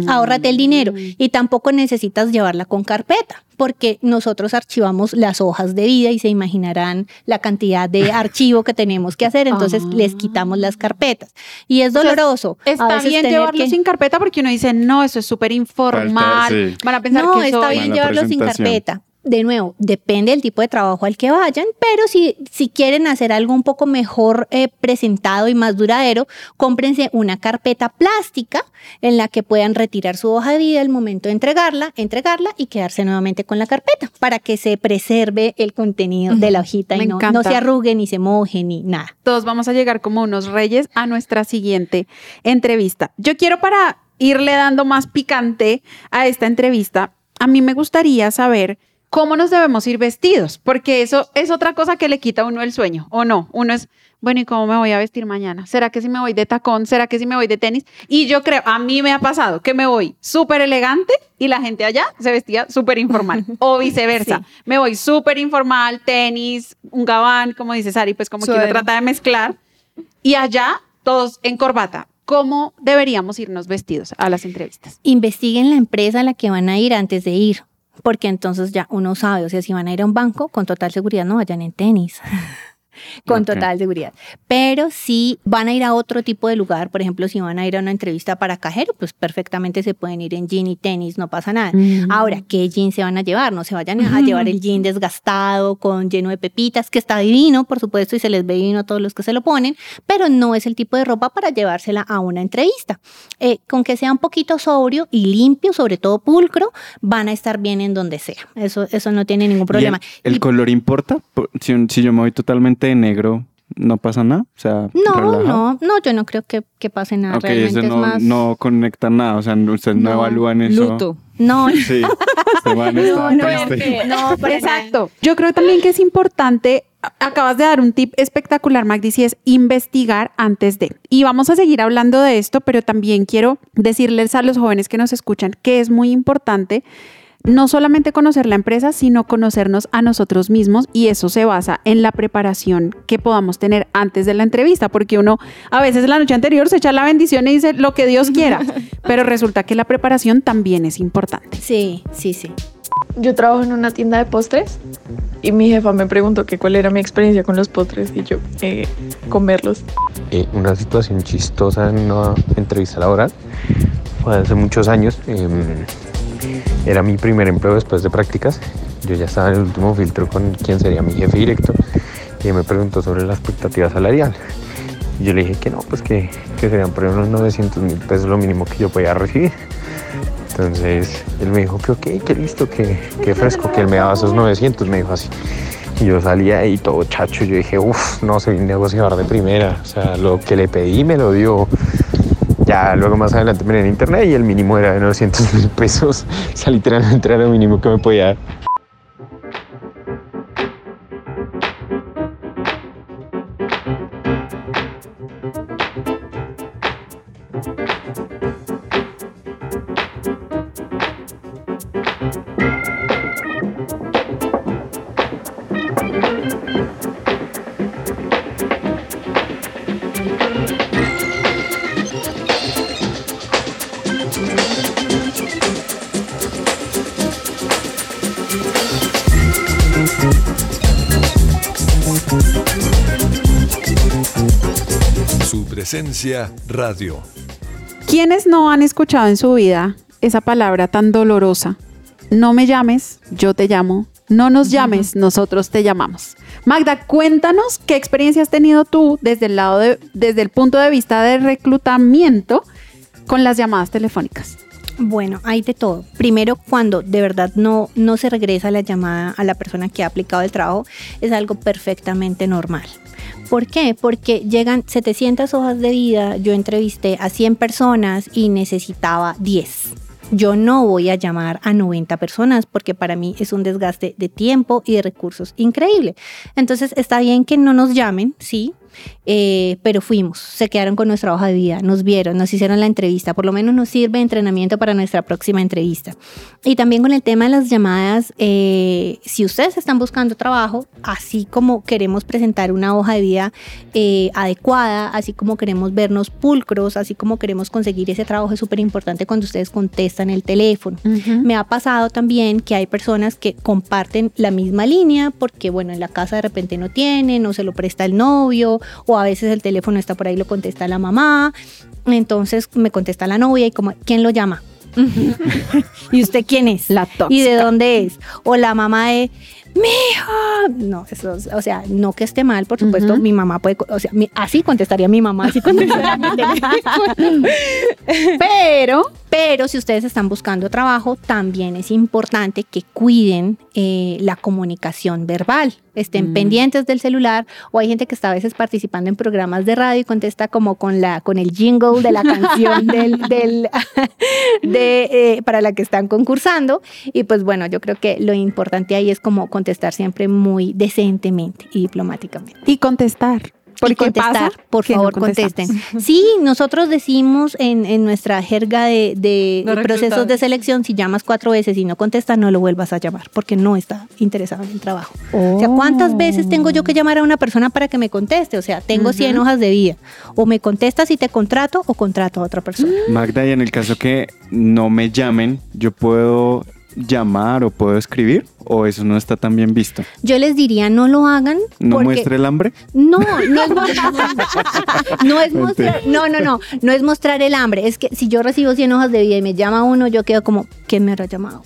ahórrate el dinero. Y tampoco necesitas llevarla con carpeta, porque nosotros archivamos las hojas de vida y se imaginarán la cantidad de archivo que tenemos que hacer, entonces Ah. les quitamos las carpetas. Y es O sea, doloroso. a Está veces bien llevarlo que- sin carpeta porque uno dice, no, eso es súper informal. Falta, sí. Van a pensar No, que está soy... bien llevarlo sin carpeta. De nuevo, depende del tipo de trabajo al que vayan, pero si, si quieren hacer algo un poco mejor eh, presentado y más duradero, cómprense una carpeta plástica en la que puedan retirar su hoja de vida al momento de entregarla, entregarla y quedarse nuevamente con la carpeta para que se preserve el contenido de la hojita Me y no, no se arrugue ni se moje ni nada. todos vamos a llegar como unos reyes a nuestra siguiente entrevista. Yo quiero para irle dando más picante a esta entrevista, a mí me gustaría saber cómo nos debemos ir vestidos, porque eso es otra cosa que le quita a uno el sueño, ¿o no? Uno es, bueno, ¿y cómo me voy a vestir mañana? ¿Será que si me voy de tacón? ¿Será que si me voy de tenis? Y yo creo, a mí me ha pasado que me voy súper elegante y la gente allá se vestía súper informal, o viceversa. Me voy súper informal, tenis, un gabán, como dice Sari, pues como que uno Suéter. trata de mezclar. Y allá, todos en corbata. ¿Cómo deberíamos irnos vestidos a las entrevistas? investiguen la empresa a la que van a ir antes de ir, porque entonces ya uno sabe, o sea, si van a ir a un banco, con total seguridad no vayan en tenis. Con total seguridad. Pero si van a ir a otro tipo de lugar, por ejemplo, si van a ir a una entrevista para cajero, pues perfectamente se pueden ir en jean y tenis, no pasa nada. Ahora, ¿qué jean se van a llevar? No se vayan a llevar el jean desgastado, con lleno de pepitas, que está divino, por supuesto, y se les ve divino a todos los que se lo ponen, pero no es el tipo de ropa para llevársela a una entrevista. Eh, con que sea un poquito sobrio y limpio, sobre todo pulcro, van a estar bien en donde sea. Eso, eso no tiene ningún problema. ¿Y ¿El, el Y- color importa? Si yo me voy totalmente de negro, ¿no pasa nada? O sea, no, relajado. no, no, yo no creo que, que pase nada. Ok, Realmente eso es no, más. no conecta nada. O sea, no- ustedes no, No, evalúan eso. Luto. No, Sí, está no, triste. no, para nada. Exacto. Yo creo también que es importante, a- acabas de dar un tip espectacular, Magdi, y es investigar antes de. Y vamos a seguir hablando de esto, pero también quiero decirles a los jóvenes que nos escuchan que es muy importante no solamente conocer la empresa, sino conocernos a nosotros mismos y eso se basa en la preparación que podamos tener antes de la entrevista, porque uno a veces la noche anterior se echa la bendición y dice lo que Dios quiera, pero resulta que la preparación también es importante. Sí, sí, sí. Yo trabajo en una tienda de postres y mi jefa me preguntó que cuál era mi experiencia con los postres y yo, eh, comerlos. Eh, una situación chistosa en una entrevista laboral fue hace muchos años. eh, era mi primer empleo después de prácticas. Yo ya estaba en el último filtro con quien sería mi jefe directo y me preguntó sobre la expectativa salarial. Y yo le dije que no, pues que, que serían por unos 900 mil pesos lo mínimo que yo podía recibir. Entonces él me dijo que ok, que listo, que, que fresco, que él me daba esos 900, me dijo así. Y yo salía ahí todo chacho, yo dije, uff, no, soy un negociador de primera. O sea, lo que le pedí me lo dio. Ya luego más adelante miré en internet y el mínimo era de 900 mil pesos. O sea, literalmente era lo mínimo que me podía dar. Presencia radio. ¿Quiénes no han escuchado en su vida esa palabra tan dolorosa? No me llames, yo te llamo. No nos llames, nosotros te llamamos. Magda, cuéntanos qué experiencia has tenido tú desde el lado de, desde el punto de vista de reclutamiento con las llamadas telefónicas. Bueno, hay de todo. Primero, cuando de verdad no, no se regresa la llamada a la persona que ha aplicado el trabajo, es algo perfectamente normal. ¿Por qué? Porque llegan 700 hojas de vida, yo entrevisté a 100 personas y necesitaba 10. Yo no voy a llamar a 90 personas porque para mí es un desgaste de tiempo y de recursos increíble. Entonces está bien que no nos llamen, sí, eh, pero fuimos, se quedaron con nuestra hoja de vida, nos vieron, nos hicieron la entrevista, por lo menos nos sirve de entrenamiento para nuestra próxima entrevista. Y también con el tema de las llamadas, eh, si ustedes están buscando trabajo, así como queremos presentar una hoja de vida eh, adecuada, así como queremos vernos pulcros, así como queremos conseguir ese trabajo, es súper importante cuando ustedes contestan el teléfono. Me ha pasado también que hay personas que comparten la misma línea porque, bueno, en la casa de repente no tienen o se lo presta el novio o a veces el teléfono está por ahí lo contesta la mamá. Entonces me contesta la novia y como, ¿quién lo llama? ¿Y usted quién es? La ¿Y de tóxica. dónde es? O la mamá de, ¡Mija! No, eso, es- o sea, no que esté mal, por supuesto, mi mamá puede, o sea, mi- así contestaría mi mamá, así contestaría mi. Pero, pero si ustedes están buscando trabajo, también es importante que cuiden eh, la comunicación verbal. Estén Mm. pendientes del celular o hay gente que está a veces participando en programas de radio y contesta como con la con el jingle de la canción del, del de, eh, para la que están concursando y pues bueno yo creo que lo importante ahí es como contestar siempre muy decentemente y diplomáticamente Y contestar. y Porque contestar, pasa por no favor, contesten. Sí, nosotros decimos en, en nuestra jerga de, de procesos de selección, si llamas cuatro veces y no contesta, no lo vuelvas a llamar, porque no está interesado en el trabajo. O sea, ¿cuántas veces tengo yo que llamar a una persona para que me conteste? O sea, tengo 100 hojas de vida. O me contestas y te contrato o contrato a otra persona. Magda, y en el caso que no me llamen, ¿yo puedo llamar o puedo escribir? ¿O eso no está tan bien visto? Yo les diría, no lo hagan. ¿No porque- muestre el hambre? No, no es mostrar, no es mostrar, no, no, no, no es mostrar el hambre. Es que si yo recibo 100 hojas de vida y me llama uno, yo quedo como, ¿quién me habrá llamado?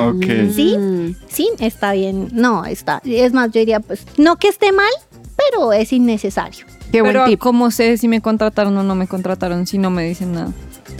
Ok. ¿Sí? Mm. Sí, está bien. No, está. Es más, yo diría, pues, no que esté mal, pero es innecesario. Qué buen Pero tip. ¿cómo sé si me contrataron o no me contrataron si no me dicen nada?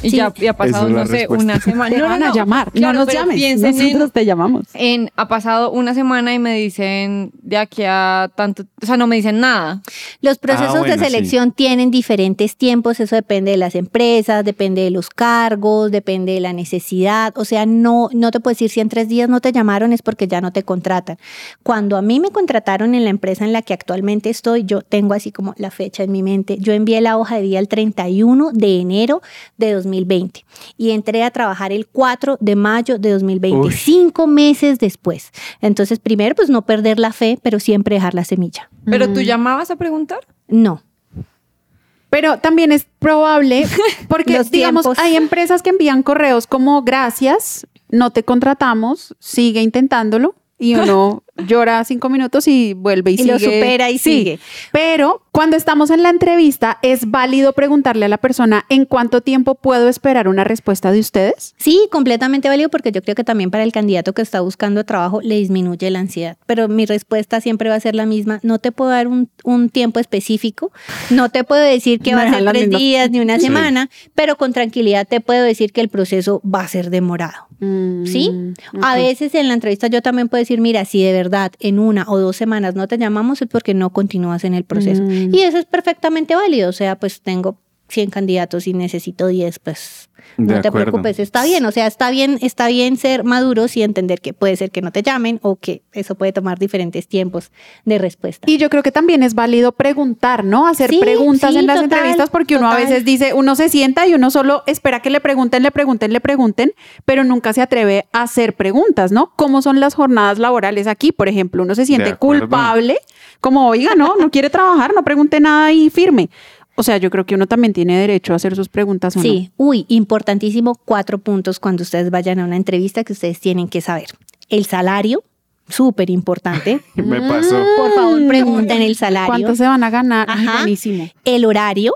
Y Sí. ya, ya ha pasado, es no sé, respuesta. una semana. No, no, van a no. llamar. Claro, no nos pero llames. piensen en- Nosotros te llamamos. En, ha pasado una semana y me dicen de aquí a tanto, o sea, no me dicen nada. Los procesos Ah, bueno, de selección tienen diferentes tiempos, eso depende de las empresas, depende de los cargos, depende de la necesidad, o sea, no, no te puedo decir si en tres días no te llamaron es porque ya no te contratan. Cuando a mí me contrataron en la empresa en la que actualmente estoy, yo tengo así como la fecha en mi mente, yo envié la hoja de vida el 31 de enero de de 2020 y entré a trabajar el 4 de mayo de 2020, Uy. cinco meses después. Entonces, primero, pues no perder la fe, pero siempre dejar la semilla. ¿Pero Mm. tú llamabas a preguntar? No. Pero también es probable, porque digamos, tiempos. hay empresas que envían correos como gracias, no te contratamos, sigue intentándolo. Y uno llora cinco minutos y vuelve y, Y sigue. lo supera y Sí. sigue. Pero cuando estamos en la entrevista, ¿es válido preguntarle a la persona en cuánto tiempo puedo esperar una respuesta de ustedes? Sí, completamente válido porque yo creo que también para el candidato que está buscando trabajo le disminuye la ansiedad. Pero mi respuesta siempre va a ser la misma. No te puedo dar un, un tiempo específico, no te puedo decir que va a ser tres mismas. días ni una Sí. semana, pero con tranquilidad te puedo decir que el proceso va a ser demorado. ¿Sí? A veces en la entrevista yo también puedo decir, mira, si de verdad en una o dos semanas no te llamamos es porque no continúas en el proceso. Mm. Y eso es perfectamente válido. O sea, pues tengo 100 candidatos y necesito 10, pues De no te acuerdo. preocupes, está bien. O sea, está bien, está bien ser maduros y entender que puede ser que no te llamen o que eso puede tomar diferentes tiempos de respuesta. Y yo creo que también es válido preguntar, ¿no? Hacer Sí, preguntas sí, en las total, entrevistas porque uno a veces dice, uno se sienta y uno solo espera que le pregunten, le pregunten, le pregunten, pero nunca se atreve a hacer preguntas, ¿no? ¿Cómo son las jornadas laborales aquí? Por ejemplo, uno se siente culpable, como, oiga, no, no quiere trabajar, no pregunte nada y firme. O sea, yo creo que uno también tiene derecho a hacer sus preguntas. ¿o no? Sí, uy, importantísimo, cuatro puntos cuando ustedes vayan a una entrevista que ustedes tienen que saber. El salario, súper importante. Me pasó. Por favor, pregunten el salario. ¿Cuánto se van a ganar? Ay, Ajá. buenísimo. El horario,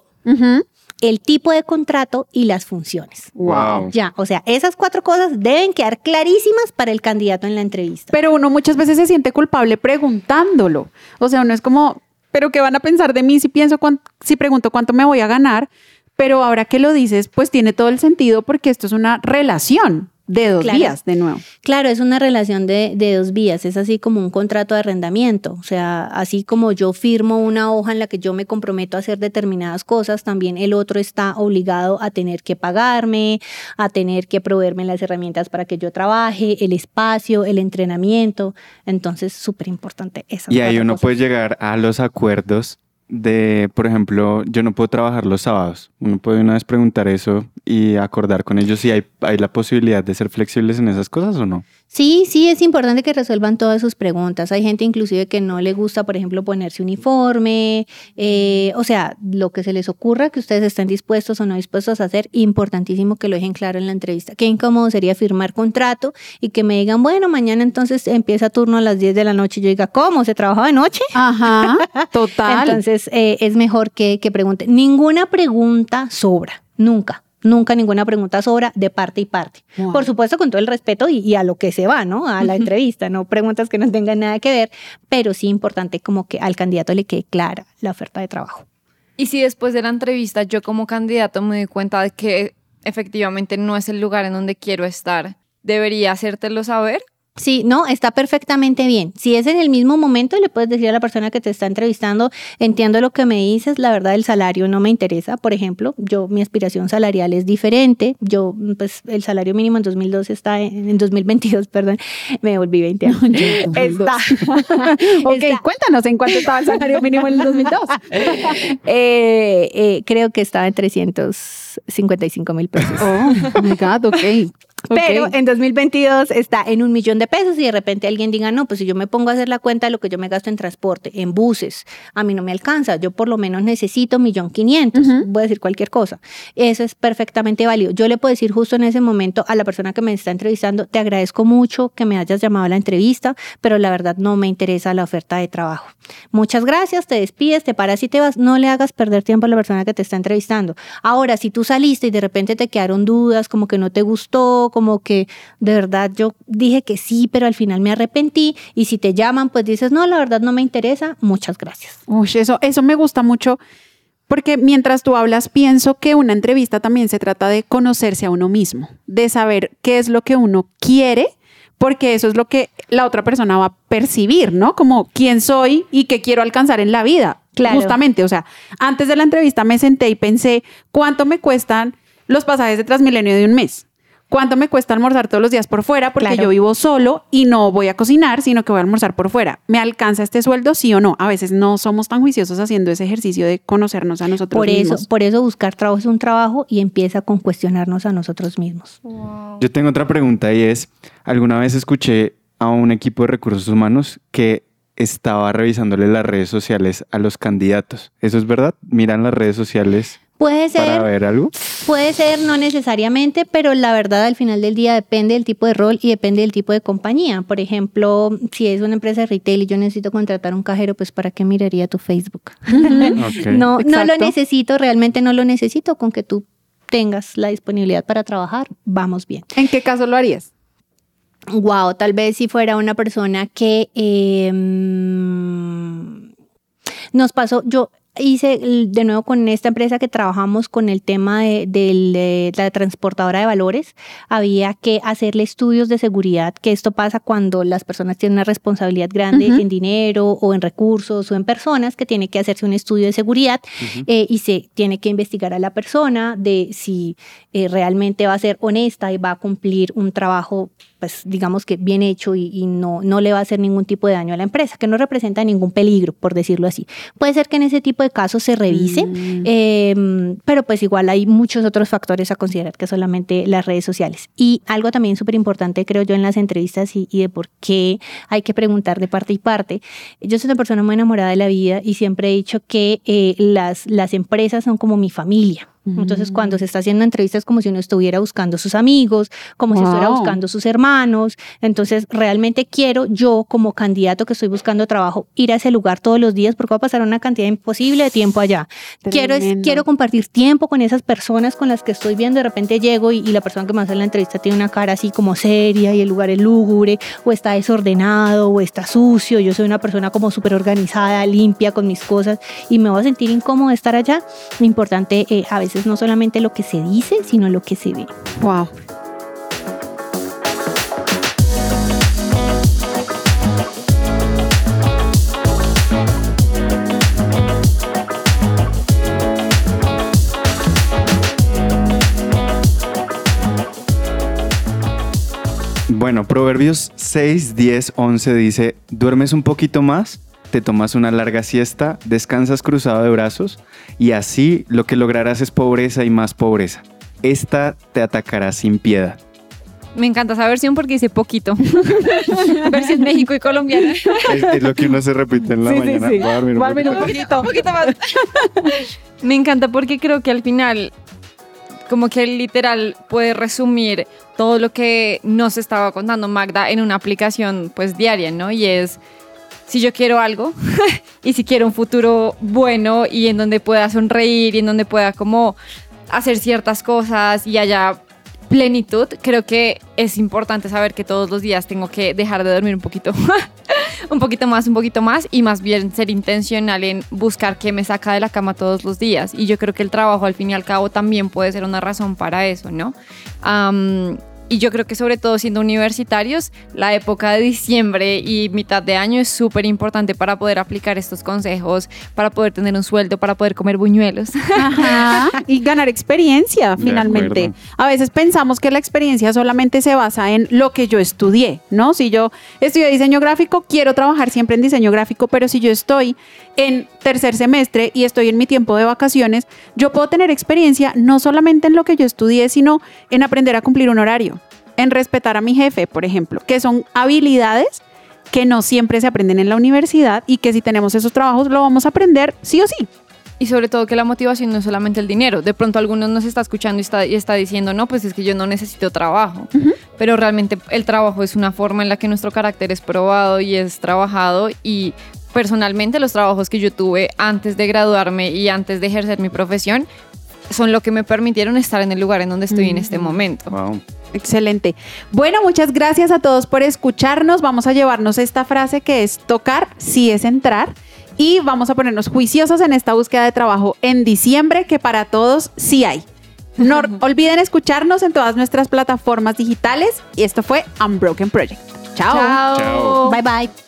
el tipo de contrato y las funciones. Wow. Ya, o sea, esas cuatro cosas deben quedar clarísimas para el candidato en la entrevista. Pero uno muchas veces se siente culpable preguntándolo. O sea, uno es como, pero ¿qué van a pensar de mí si pienso si pregunto cuánto me voy a ganar? Pero ahora que lo dices, pues tiene todo el sentido porque esto es una relación de dos Claro. días de nuevo. Claro, es una relación de, de dos vías, es así como un contrato de arrendamiento, o sea, así como yo firmo una hoja en la que yo me comprometo a hacer determinadas cosas, también el otro está obligado a tener que pagarme, a tener que proveerme las herramientas para que yo trabaje, el espacio, el entrenamiento, entonces súper importante eso. Y ahí uno puede llegar a los acuerdos de, por ejemplo, yo no puedo trabajar los sábados. Uno puede una vez preguntar eso y acordar con ellos si hay, hay la posibilidad de ser flexibles en esas cosas o no. Sí, sí, es importante que resuelvan todas sus preguntas. Hay gente inclusive que no le gusta, por ejemplo, ponerse uniforme, eh, o sea, lo que se les ocurra que ustedes estén dispuestos o no dispuestos a hacer, importantísimo que lo dejen claro en la entrevista. Qué incómodo sería firmar contrato y que me digan, bueno, mañana entonces empieza turno a las 10 de la noche y yo diga, ¿cómo? ¿Se trabaja de noche? Ajá, total. Entonces, eh, es mejor que, que pregunten. Ninguna pregunta sobra, nunca. Nunca ninguna pregunta sobra de parte y parte. Wow. Por supuesto, con todo el respeto y, y a lo que se va, ¿no? A la entrevista, no preguntas que no tengan nada que ver, pero sí importante como que al candidato le quede clara la oferta de trabajo. Y si después de la entrevista yo como candidato me doy cuenta de que efectivamente no es el lugar en donde quiero estar, ¿debería hacértelo saber? Sí, no, está perfectamente bien. Si es en el mismo momento, le puedes decir a la persona que te está entrevistando, entiendo lo que me dices, la verdad el salario no me interesa, por ejemplo, yo mi aspiración salarial es diferente, yo pues el salario mínimo en 2002 está en, en 2022, perdón, me volví 20 años. está, ok, está- cuéntanos en cuánto estaba el salario mínimo en el 2002. eh, eh, creo que estaba en 355 mil pesos. Oh, my God, ok. Pero Ok. en 2022 está en un millón de pesos y de repente alguien diga, no, pues si yo me pongo a hacer la cuenta de lo que yo me gasto en transporte, en buses, a mí no me alcanza, yo por lo menos necesito millón quinientos, voy a decir cualquier cosa. Eso es perfectamente válido. Yo le puedo decir justo en ese momento a la persona que me está entrevistando, te agradezco mucho que me hayas llamado a la entrevista, pero la verdad no me interesa la oferta de trabajo. Muchas gracias, te despides, te paras y te vas, no le hagas perder tiempo a la persona que te está entrevistando. Ahora, si tú saliste y de repente te quedaron dudas, como que no te gustó, como que de verdad yo dije que sí, pero al final me arrepentí, y si te llaman, pues dices, no, la verdad no me interesa, muchas gracias. Uy, eso, eso me gusta mucho porque mientras tú hablas pienso que una entrevista también se trata de conocerse a uno mismo, de saber qué es lo que uno quiere, porque eso es lo que la otra persona va a percibir, ¿no? Como quién soy y qué quiero alcanzar en la vida. Claro. Justamente, o sea, antes de la entrevista me senté y pensé, ¿cuánto me cuestan los pasajes de Transmilenio de un mes? ¿Cuánto me cuesta almorzar todos los días por fuera? Porque Claro. yo vivo solo y no voy a cocinar, sino que voy a almorzar por fuera. ¿Me alcanza este sueldo, sí o no? A veces no somos tan juiciosos haciendo ese ejercicio de conocernos a nosotros Por eso, mismos. por eso buscar trabajo es un trabajo y empieza con cuestionarnos a nosotros mismos. Yo tengo otra pregunta y es, alguna vez escuché a un equipo de recursos humanos que estaba revisándole las redes sociales a los candidatos. ¿Eso es verdad? ¿Miran las redes sociales Puede para ser, ver algo? puede ser, no necesariamente, pero la verdad al final del día depende del tipo de rol y depende del tipo de compañía. Por ejemplo, si es una empresa de retail y yo necesito contratar un cajero, pues ¿para qué miraría tu Facebook? Ok. No, no lo necesito, realmente no lo necesito. Con que tú tengas la disponibilidad para trabajar, vamos bien. ¿En qué caso lo harías? Wow, tal vez si fuera una persona que eh, mm, nos pasó, yo hice de nuevo con esta empresa que trabajamos con el tema de, la transportadora de valores, había que hacerle estudios de seguridad, que esto pasa cuando las personas tienen una responsabilidad grande en dinero o en recursos o en personas, que tiene que hacerse un estudio de seguridad eh, y se tiene que investigar a la persona de si eh, realmente va a ser honesta y va a cumplir un trabajo, pues digamos que bien hecho y, y no, no le va a hacer ningún tipo de daño a la empresa, que no representa ningún peligro, por decirlo así. Puede ser que en ese tipo de casos se revise, Mm. eh, pero pues igual hay muchos otros factores a considerar que solamente las redes sociales. Y algo también súper importante creo yo en las entrevistas y, y de por qué hay que preguntar de parte y parte. Yo soy una persona muy enamorada de la vida y siempre he dicho que eh, las, las empresas son como mi familia. Entonces, cuando se está haciendo entrevistas, es como si uno estuviera buscando sus amigos, como si estuviera Wow. buscando sus hermanos. Entonces, realmente quiero yo, como candidato que estoy buscando trabajo, ir a ese lugar todos los días porque va a pasar una cantidad imposible de tiempo allá. Quiero, quiero compartir tiempo con esas personas con las que estoy viendo. De repente llego y, y la persona que me hace la entrevista tiene una cara así como seria y el lugar es lúgubre, o está desordenado, o está sucio. Yo soy una persona como súper organizada, limpia con mis cosas y me voy a sentir incómodo de estar allá. Lo importante eh, a veces no solamente lo que se dice, sino lo que se ve. Wow. Bueno, Proverbios 6, 10, 11 dice, duermes un poquito más, te tomas una larga siesta, descansas cruzado de brazos y así lo que lograrás es pobreza y más pobreza. Esta te atacará sin piedad. Me encanta esa versión porque dice poquito. versión México y colombiana. Es, es lo que uno se repite en la Sí, sí, mañana. sí. Voy a dormir un Voy a dormir poquito un más. poquito. Un poquito más. Me encanta porque creo que al final, como que literal puede resumir todo lo que nos estaba contando Magda en una aplicación pues diaria, ¿no? Y es, si yo quiero algo y si quiero un futuro bueno y en donde pueda sonreír y en donde pueda como hacer ciertas cosas y haya plenitud, creo que es importante saber que todos los días tengo que dejar de dormir un poquito. un poquito más, un poquito más y más bien ser intencional en buscar qué me saca de la cama todos los días. Y yo creo que el trabajo al fin y al cabo también puede ser una razón para eso, ¿no? Y yo creo que sobre todo siendo universitarios, la época de diciembre y mitad de año es súper importante para poder aplicar estos consejos, para poder tener un sueldo, para poder comer buñuelos. Ajá, y ganar experiencia finalmente. A veces pensamos que la experiencia solamente se basa en lo que yo estudié, ¿no? Si yo estudié diseño gráfico, quiero trabajar siempre en diseño gráfico, pero si yo estoy en tercer semestre y estoy en mi tiempo de vacaciones, yo puedo tener experiencia no solamente en lo que yo estudié, sino en aprender a cumplir un horario, en respetar a mi jefe, por ejemplo, que son habilidades que no siempre se aprenden en la universidad y que si tenemos esos trabajos lo vamos a aprender sí o sí. Y sobre todo que la motivación no es solamente el dinero. De pronto algunos nos está escuchando y está, y está diciendo, no, pues es que yo no necesito trabajo. Pero realmente el trabajo es una forma en la que nuestro carácter es probado y es trabajado. Y personalmente los trabajos que yo tuve antes de graduarme y antes de ejercer mi profesión son lo que me permitieron estar en el lugar en donde estoy en este momento. Wow. Excelente. Bueno, muchas gracias a todos por escucharnos. Vamos a llevarnos esta frase que es tocar, sí es entrar. Y vamos a ponernos juiciosos en esta búsqueda de trabajo en diciembre, que para todos sí hay. No olviden escucharnos en todas nuestras plataformas digitales. Y esto fue Unbroken Project. Chao. Chao. Bye bye.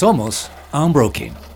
Somos Unbroken.